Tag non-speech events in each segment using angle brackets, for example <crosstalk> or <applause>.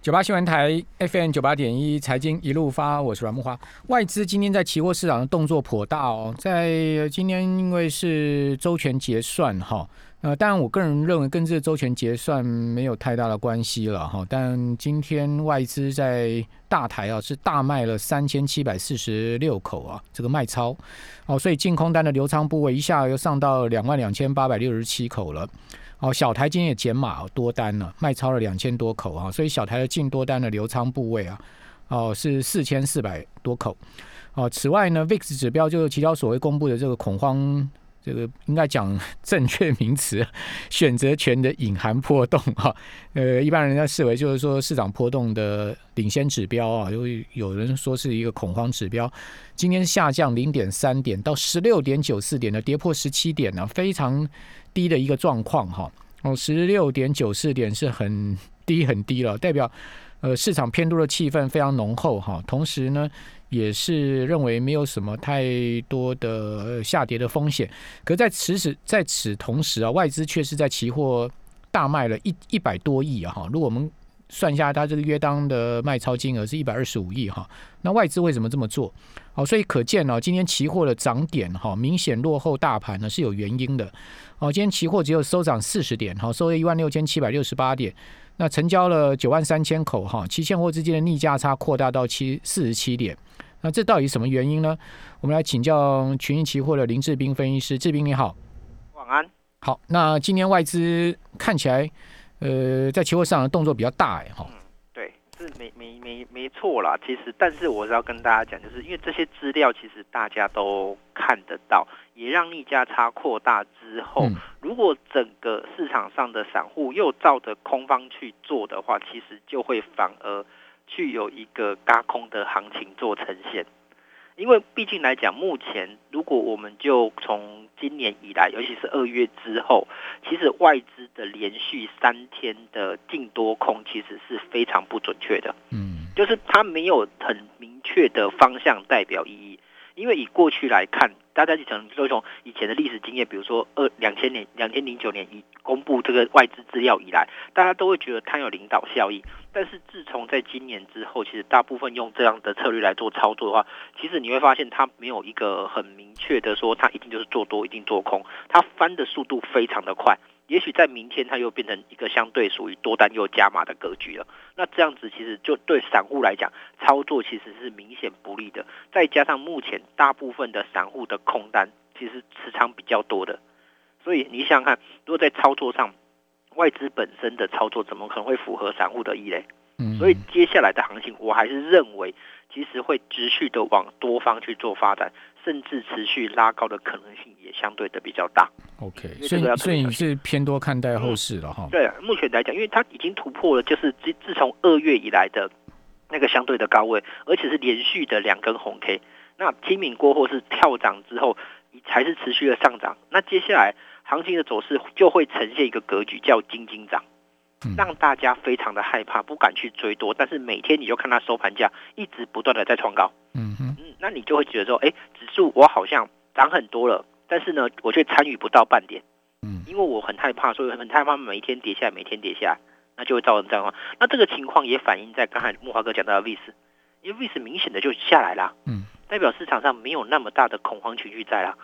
九八新闻台 FM 九八点一财经一路发，我是阮木花。外资今天在期货市场的动作颇大哦，在今天因为是周全结算哈，呃，当然我个人认为跟这个周全结算没有太大的关系了哈。但今天外资在大台啊是大卖了三千七百四十六口啊，这个卖超哦，所以净空单的流仓部位一下又上到两万两千八百六十七口了。哦，小台今天也减码多单了，卖超了两千多口啊，所以小台的净多单的流仓部位啊，哦是四千四百多口。哦，此外呢，VIX 指标就是期交所会公布的这个恐慌，这个应该讲正确名词，选择权的隐含波动哈。<laughs> 呃，一般人家视为就是说市场波动的领先指标啊，有有人说是一个恐慌指标，今天下降零点三点到十六点九四点的，跌破十七点呢，非常。低的一个状况哈，哦，十六点九四点是很低很低了，代表呃市场偏多的气氛非常浓厚哈。同时呢，也是认为没有什么太多的下跌的风险。可在此时在此同时啊，外资却是在期货大卖了一一百多亿啊哈。如果我们算一下，它这个约当的卖超金额是一百二十五亿哈。那外资为什么这么做？好，所以可见呢，今天期货的涨点哈，明显落后大盘呢是有原因的。哦，今天期货只有收涨四十点，好，收了一万六千七百六十八点，那成交了九万三千口，哈，期现货之间的逆价差扩大到七四十七点，那这到底什么原因呢？我们来请教群益期货的林志斌分析师，志斌你好，晚安。好，那今年外资看起来，呃，在期货上的动作比较大，哎，哈。是没没没没错啦，其实，但是我是要跟大家讲，就是因为这些资料其实大家都看得到，也让逆价差扩大之后，如果整个市场上的散户又照着空方去做的话，其实就会反而具有一个嘎空的行情做呈现。因为毕竟来讲，目前如果我们就从今年以来，尤其是二月之后，其实外资的连续三天的净多空其实是非常不准确的。嗯，就是它没有很明确的方向代表意义。因为以过去来看，大家就从就从以前的历史经验，比如说二两千年、两千零九年以公布这个外资资料以来，大家都会觉得它有领导效益。但是自从在今年之后，其实大部分用这样的策略来做操作的话，其实你会发现它没有一个很明确的说它一定就是做多，一定做空，它翻的速度非常的快。也许在明天，它又变成一个相对属于多单又加码的格局了。那这样子其实就对散户来讲，操作其实是明显不利的。再加上目前大部分的散户的空单其实持仓比较多的，所以你想想看，如果在操作上，外资本身的操作怎么可能会符合散户的意嘞？嗯，所以接下来的行情，我还是认为其实会持续的往多方去做发展。甚至持续拉高的可能性也相对的比较大。OK，所以所以你是偏多看待后市了哈？对，目前来讲，因为它已经突破了，就是自自从二月以来的那个相对的高位，而且是连续的两根红 K。那清明过后是跳涨之后，才是持续的上涨。那接下来行情的走势就会呈现一个格局，叫金金涨，让大家非常的害怕，不敢去追多。但是每天你就看它收盘价一直不断的在创高。嗯哼。那你就会觉得说，哎，指数我好像涨很多了，但是呢，我却参与不到半点，嗯，因为我很害怕，所以很害怕每一天跌下来，每天跌下来，那就会造成这样的话。那这个情况也反映在刚才木华哥讲到的 VIX，因为 VIX 明显的就下来了，嗯，代表市场上没有那么大的恐慌情绪在了，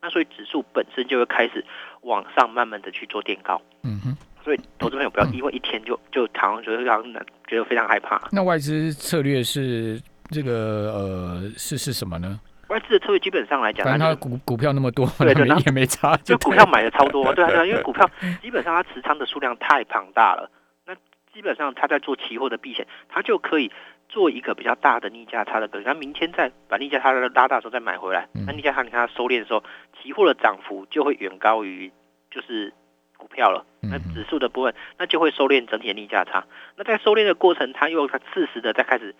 那所以指数本身就会开始往上慢慢的去做垫高，嗯哼，所以投资朋友不要因为一天就就好像觉得让人觉得非常害怕。那外资策略是？这个呃是是什么呢？外资的策略基本上来讲，反正它股股票那么多，对对，也没差，就股票买的超多，<laughs> 对啊对啊，因为股票基本上它持仓的数量太庞大了，那基本上它在做期货的避险，它就可以做一个比较大的逆价差的格局，那明天再把逆价差拉大的时候再买回来，那逆价差你看它收敛的时候，期货的涨幅就会远高于就是股票了，那指数的部分那就会收敛整体的逆价差，那在收敛的过程，它又它适时的在开始。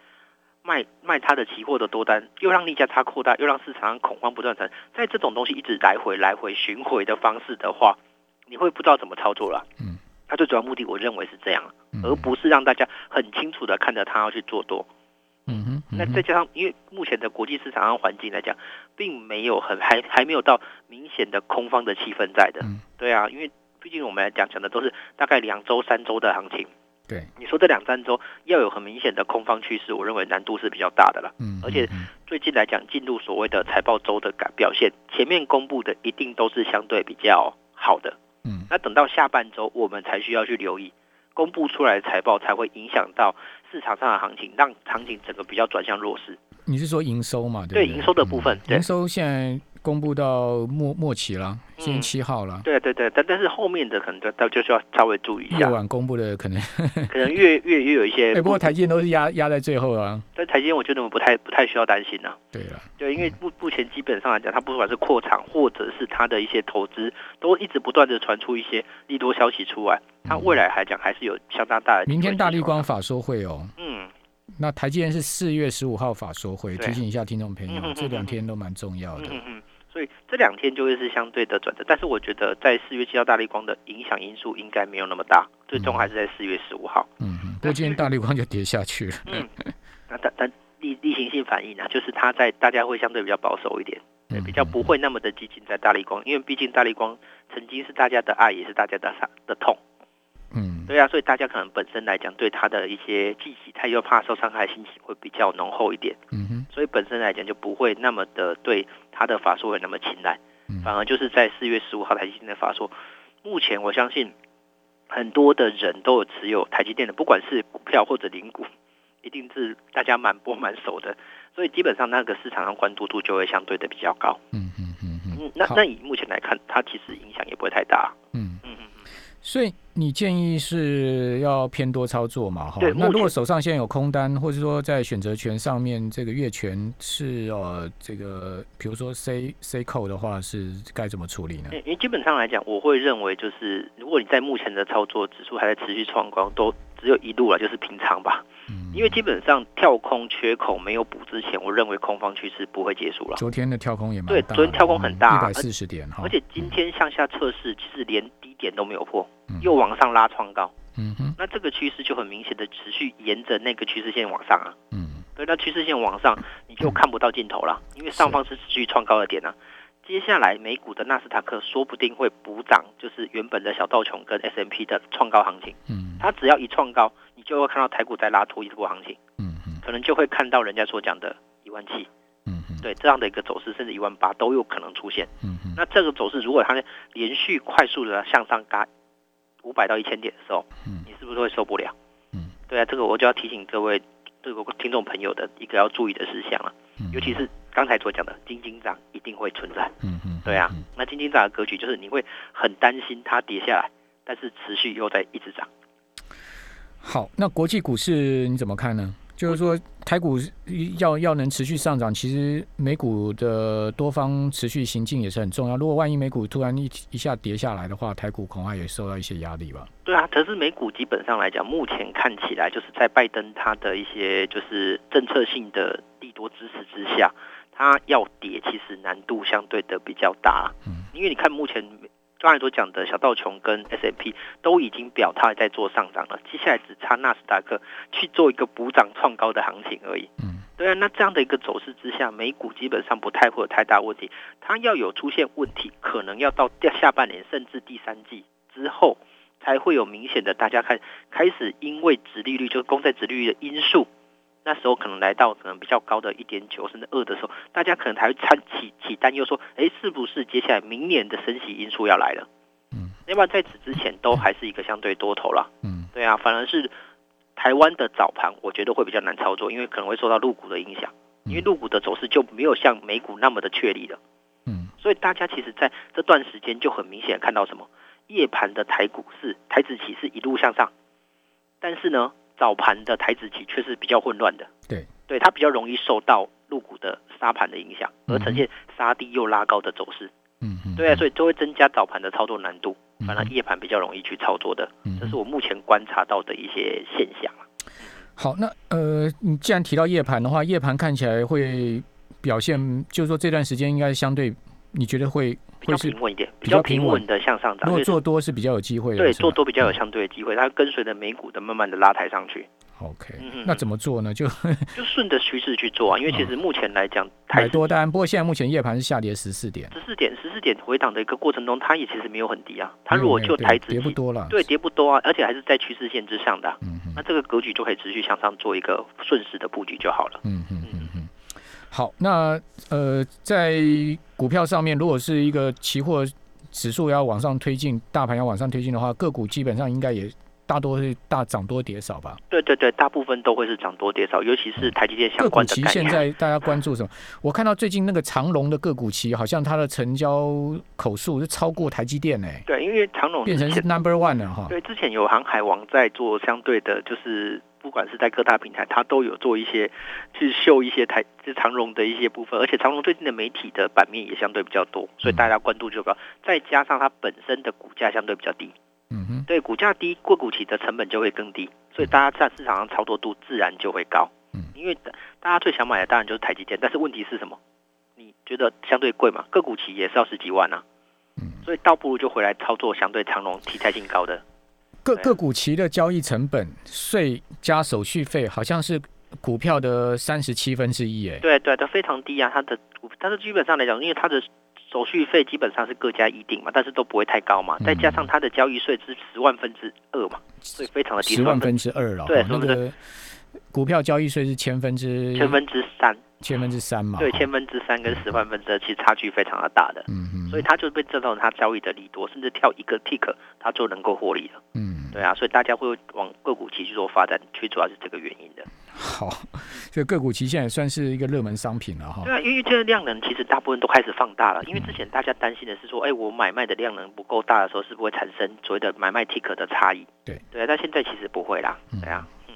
卖卖它的期货的多单，又让利价差扩大，又让市场上恐慌不断成。在这种东西一直来回来回巡回的方式的话，你会不知道怎么操作了。嗯，它最主要目的，我认为是这样，而不是让大家很清楚的看着它要去做多。嗯哼，那再加上，因为目前的国际市场上环境来讲，并没有很还还没有到明显的空方的气氛在的。对啊，因为毕竟我们来讲讲的都是大概两周三周的行情。对，你说这两三周要有很明显的空方趋势，我认为难度是比较大的了。嗯，而且最近来讲，进入所谓的财报周的改表现，前面公布的一定都是相对比较好的。嗯，那等到下半周，我们才需要去留意公布出来的财报，才会影响到市场上的行情，让行情整个比较转向弱势。你是说营收嘛？对，营收的部分，营收现在公布到末末期了，今天七号了。对对对，但但是后面的可能就就就需要稍微注意一下。越晚公布的可能 <laughs> 可能越越越有一些。<laughs> 哎，不过台积电都是压压在最后啊。但台积电我觉得我不太不太需要担心呐。对了，对，因为目目前基本上来讲，它不管是扩厂或者是它的一些投资，都一直不断的传出一些利多消息出来。它未来来讲还是有相当大的。明天大力光法说会哦。嗯。那台积电是四月十五号法说会，提醒一下听众朋友，这两天都蛮重要的。嗯嗯，所以这两天就会是相对的转折，但是我觉得在四月七号大力光的影响因素应该没有那么大，最终还是在四月十五号。嗯嗯，不过今天大力光就跌下去了。嗯，那但但例例行性反应呢，就是它在大家会相对比较保守一点，对，比较不会那么的激进在大力光，因为毕竟大力光曾经是大家的爱，也是大家的伤的痛。嗯，对啊，所以大家可能本身来讲，对他的一些记忆，他又怕受伤害，心情会比较浓厚一点。嗯哼，所以本身来讲就不会那么的对他的法说会那么青睐。嗯，反而就是在四月十五号台积电的法说，目前我相信很多的人都有持有台积电的，不管是股票或者零股，一定是大家蛮波蛮熟的。所以基本上那个市场上关注度就会相对的比较高。嗯嗯嗯嗯，那那以目前来看，它其实影响也不会太大。嗯嗯嗯。所以你建议是要偏多操作嘛？哈，那如果手上现在有空单，或者说在选择权上面这个月权是呃这个，比如说 C C 扣的话，是该怎么处理呢？因为基本上来讲，我会认为就是如果你在目前的操作指数还在持续创高，都只有一路了，就是平仓吧。嗯。因为基本上跳空缺口没有补之前，我认为空方趋势不会结束了。昨天的跳空也蛮对，昨天跳空很大，一百四十点哈。而且今天向下测试，其实连低点都没有破。又往上拉创高，嗯哼，那这个趋势就很明显的持续沿着那个趋势线往上啊，嗯，对，那趋势线往上你就看不到尽头了，因为上方是持续创高的点啊。接下来美股的纳斯达克说不定会补涨，就是原本的小道琼跟 S M P 的创高行情，嗯，它只要一创高，你就会看到台股在拉出一波行情，嗯嗯，可能就会看到人家所讲的一万七，嗯嗯，对，这样的一个走势，甚至一万八都有可能出现，嗯嗯，那这个走势如果它连续快速的向上嘎。五百到一千点的时候，嗯，你是不是会受不了？嗯，对啊，这个我就要提醒各位这个听众朋友的一个要注意的事项了，尤其是刚才所讲的金金涨一定会存在，嗯嗯，对啊，那金金涨的格局就是你会很担心它跌下来，但是持续又在一直涨。好，那国际股市你怎么看呢？就是说，台股要要能持续上涨，其实美股的多方持续行进也是很重要。如果万一美股突然一一下跌下来的话，台股恐怕也受到一些压力吧。对啊，可是美股基本上来讲，目前看起来就是在拜登他的一些就是政策性的利多支持之下，它要跌其实难度相对的比较大。嗯，因为你看目前。刚才所讲的小道琼跟 S M P 都已经表态在做上涨了，接下来只差纳斯达克去做一个补涨创高的行情而已。嗯，对啊，那这样的一个走势之下，美股基本上不太会有太大问题。它要有出现问题，可能要到下半年甚至第三季之后，才会有明显的大家看开始因为殖利率就是公债殖利率的因素。那时候可能来到可能比较高的一点九甚至二的时候，大家可能还会参起起担忧说，哎，是不是接下来明年的升息因素要来了？嗯，要不然在此之前都还是一个相对多头了。嗯，对啊，反而是台湾的早盘，我觉得会比较难操作，因为可能会受到入股的影响，因为入股的走势就没有像美股那么的确立了。嗯，所以大家其实在这段时间就很明显看到什么，夜盘的台股是台子期是一路向上，但是呢。早盘的台子期却是比较混乱的，对，对，它比较容易受到入股的杀盘的影响，而呈现杀低又拉高的走势。嗯嗯，对啊，所以就会增加早盘的操作难度，反而夜盘比较容易去操作的，这是我目前观察到的一些现象好，那呃，你既然提到夜盘的话，夜盘看起来会表现，就是说这段时间应该相对，你觉得会比较平稳一点，比较平稳的向上涨。如果做多是比较有机会的，对，做多比较有相对的机会，它跟随着美股的慢慢的拉抬上去。OK，那怎么做呢？就 <laughs> 就顺着趋势去做啊，因为其实目前来讲，买多单。不过现在目前夜盘是下跌十四点，十四点十四点回档的一个过程中，它也其实没有很低啊。它如果就台子跌不多了，对，跌不多啊，而且还是在趋势线之上的。嗯那这个格局就可以持续向上做一个顺势的布局就好了。嗯嗯嗯嗯。好，那呃，在股票上面，如果是一个期货指数要往上推进，大盘要往上推进的话，个股基本上应该也。大多是大涨多跌少吧？对对对，大部分都会是涨多跌少，尤其是台积电相关的。个股期现在大家关注什么？我看到最近那个长隆的个股期，好像它的成交口数是超过台积电诶。对，因为长隆变成是 number one 了哈。对，之前有航海王在做相对的，就是不管是在各大平台，它都有做一些去秀一些台就长隆的一些部分，而且长隆最近的媒体的版面也相对比较多，所以大家关注就高。再加上它本身的股价相对比较低。嗯哼，对，股价低，过股期的成本就会更低，所以大家在市场上操作度自然就会高。嗯，因为大家最想买的当然就是台积电，但是问题是什么？你觉得相对贵嘛？个股企也是要十几万啊。嗯，所以倒不如就回来操作相对长荣题材性高的。个个股期的交易成本税加手续费好像是股票的三十七分之一，哎，对对，它非常低啊，它的但是基本上来讲，因为它的。手续费基本上是各家一定嘛，但是都不会太高嘛。再加上它的交易税是十万分之二嘛，所以非常的低。十万分之二了，对，那个股票交易税是千分之千分之三，千分之三嘛。对，千分之三跟十万分之二其实差距非常的大的。嗯嗯。所以它就被这种它交易的利多，甚至跳一个 tick，它就能够获利了。嗯，对啊，所以大家会往个股期去做发展，最主要是这个原因的。好，所以个股期现在算是一个热门商品了哈。对啊，因为这个量能其实大部分都开始放大了。因为之前大家担心的是说，哎，我买卖的量能不够大的时候，是不会产生所谓的买卖 tick 的差异。对对，啊但现在其实不会啦。对啊，嗯。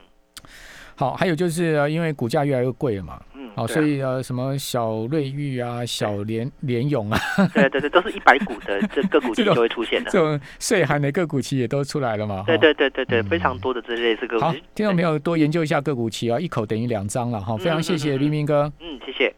好，还有就是因为股价越来越贵了嘛。哦，所以呃，什么小瑞玉啊，小联联勇啊，对对对，都是一百股的 <laughs> 这个股期就会出现的，这种岁寒的个股期也都出来了嘛。对对对对对，非常多的这类是个股。好，听众朋友多研究一下个股期啊，一口等于两张了哈。非常谢谢冰冰哥，嗯，谢谢。